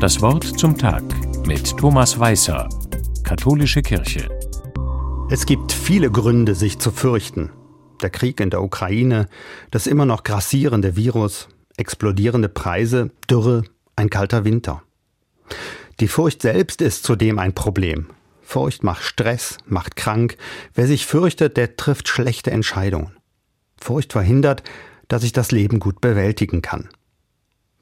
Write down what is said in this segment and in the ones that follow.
Das Wort zum Tag mit Thomas Weißer, Katholische Kirche. Es gibt viele Gründe, sich zu fürchten. Der Krieg in der Ukraine, das immer noch grassierende Virus, explodierende Preise, Dürre, ein kalter Winter. Die Furcht selbst ist zudem ein Problem. Furcht macht Stress, macht krank. Wer sich fürchtet, der trifft schlechte Entscheidungen. Furcht verhindert, dass ich das Leben gut bewältigen kann.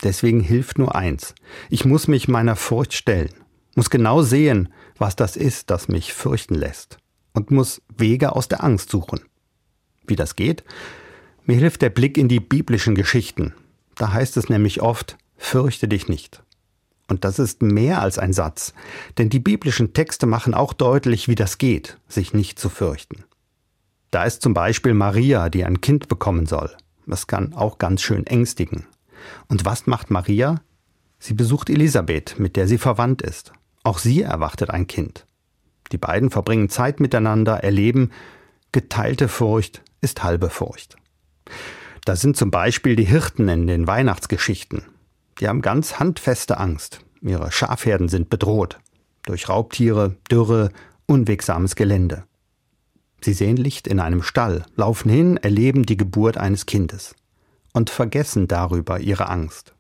Deswegen hilft nur eins. Ich muss mich meiner Furcht stellen, muss genau sehen, was das ist, das mich fürchten lässt, und muss Wege aus der Angst suchen. Wie das geht? Mir hilft der Blick in die biblischen Geschichten. Da heißt es nämlich oft, fürchte dich nicht. Und das ist mehr als ein Satz, denn die biblischen Texte machen auch deutlich, wie das geht, sich nicht zu fürchten. Da ist zum Beispiel Maria, die ein Kind bekommen soll. Das kann auch ganz schön ängstigen. Und was macht Maria? Sie besucht Elisabeth, mit der sie verwandt ist. Auch sie erwartet ein Kind. Die beiden verbringen Zeit miteinander, erleben, geteilte Furcht ist halbe Furcht. Da sind zum Beispiel die Hirten in den Weihnachtsgeschichten. Die haben ganz handfeste Angst. Ihre Schafherden sind bedroht. Durch Raubtiere, Dürre, unwegsames Gelände. Sie sehen Licht in einem Stall, laufen hin, erleben die Geburt eines Kindes und vergessen darüber ihre Angst.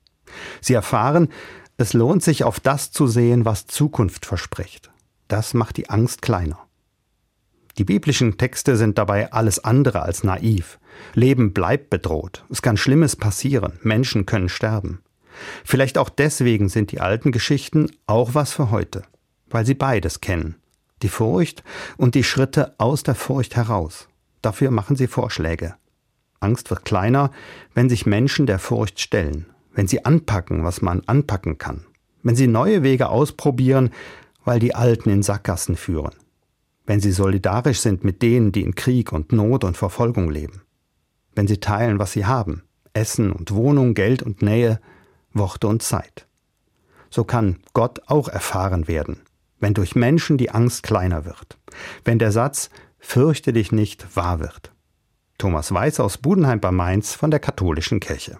Sie erfahren, es lohnt sich auf das zu sehen, was Zukunft verspricht. Das macht die Angst kleiner. Die biblischen Texte sind dabei alles andere als naiv. Leben bleibt bedroht. Es kann Schlimmes passieren. Menschen können sterben. Vielleicht auch deswegen sind die alten Geschichten auch was für heute, weil sie beides kennen. Die Furcht und die Schritte aus der Furcht heraus. Dafür machen sie Vorschläge. Angst wird kleiner, wenn sich Menschen der Furcht stellen, wenn sie anpacken, was man anpacken kann, wenn sie neue Wege ausprobieren, weil die alten in Sackgassen führen, wenn sie solidarisch sind mit denen, die in Krieg und Not und Verfolgung leben, wenn sie teilen, was sie haben, Essen und Wohnung, Geld und Nähe, Worte und Zeit. So kann Gott auch erfahren werden, wenn durch Menschen die Angst kleiner wird, wenn der Satz Fürchte dich nicht wahr wird. Thomas Weiß aus Budenheim bei Mainz von der Katholischen Kirche.